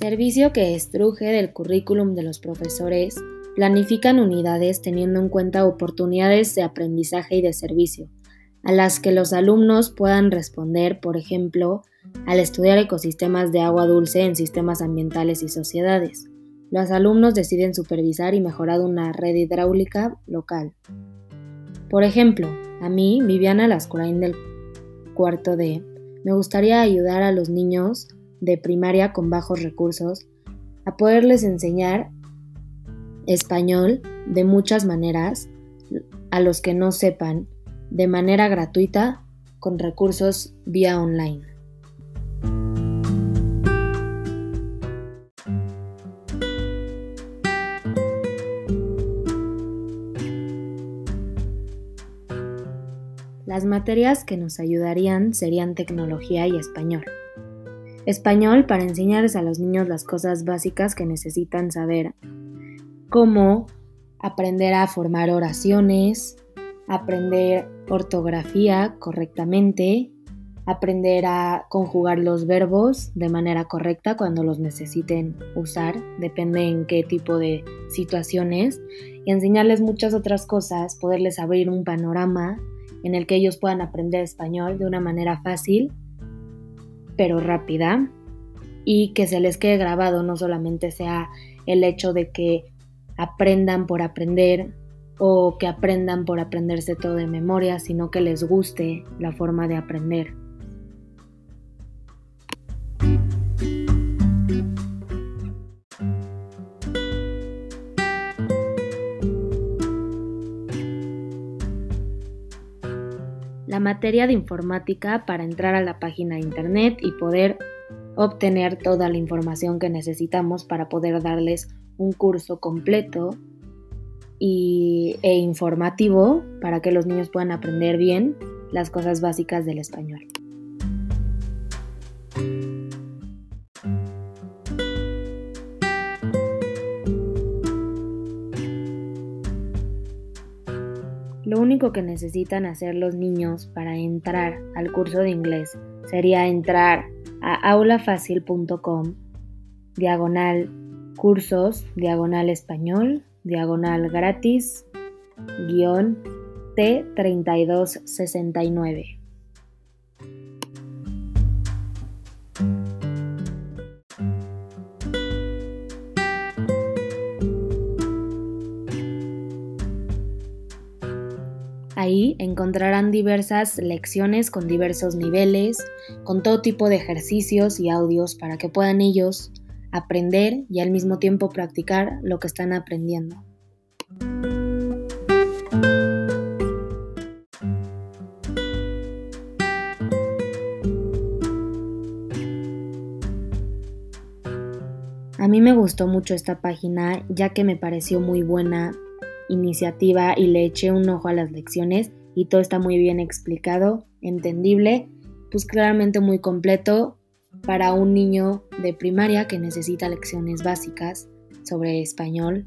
servicio que estruje del currículum de los profesores planifican unidades teniendo en cuenta oportunidades de aprendizaje y de servicio, a las que los alumnos puedan responder, por ejemplo, al estudiar ecosistemas de agua dulce en sistemas ambientales y sociedades. Los alumnos deciden supervisar y mejorar una red hidráulica local. Por ejemplo, a mí, Viviana Lascurain del cuarto D, me gustaría ayudar a los niños de primaria con bajos recursos a poderles enseñar español de muchas maneras a los que no sepan de manera gratuita con recursos vía online. Las materias que nos ayudarían serían tecnología y español. Español para enseñarles a los niños las cosas básicas que necesitan saber, como aprender a formar oraciones, aprender ortografía correctamente, aprender a conjugar los verbos de manera correcta cuando los necesiten usar, depende en qué tipo de situaciones, y enseñarles muchas otras cosas, poderles abrir un panorama en el que ellos puedan aprender español de una manera fácil, pero rápida, y que se les quede grabado, no solamente sea el hecho de que aprendan por aprender o que aprendan por aprenderse todo de memoria, sino que les guste la forma de aprender. La materia de informática para entrar a la página de internet y poder obtener toda la información que necesitamos para poder darles un curso completo y, e informativo para que los niños puedan aprender bien las cosas básicas del español. Lo único que necesitan hacer los niños para entrar al curso de inglés sería entrar a aulafacil.com, diagonal cursos, diagonal español, diagonal gratis, guion T3269. Ahí encontrarán diversas lecciones con diversos niveles, con todo tipo de ejercicios y audios para que puedan ellos aprender y al mismo tiempo practicar lo que están aprendiendo. A mí me gustó mucho esta página ya que me pareció muy buena iniciativa y le eché un ojo a las lecciones y todo está muy bien explicado, entendible, pues claramente muy completo para un niño de primaria que necesita lecciones básicas sobre español.